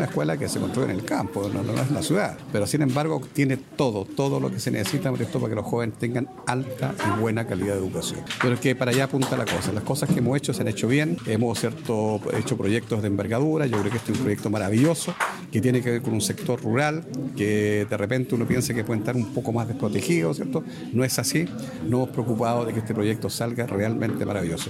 Una escuela que se construye en el campo, no, no es en la ciudad, pero sin embargo tiene todo, todo lo que se necesita para que los jóvenes tengan alta y buena calidad de educación. Pero es que para allá apunta la cosa. Las cosas que hemos hecho se han hecho bien, hemos cierto, hecho proyectos de envergadura, yo creo que este es un proyecto maravilloso que tiene que ver con un sector rural que de repente uno piensa que puede estar un poco más desprotegido, ¿cierto? No es así, no hemos preocupado de que este proyecto salga realmente maravilloso.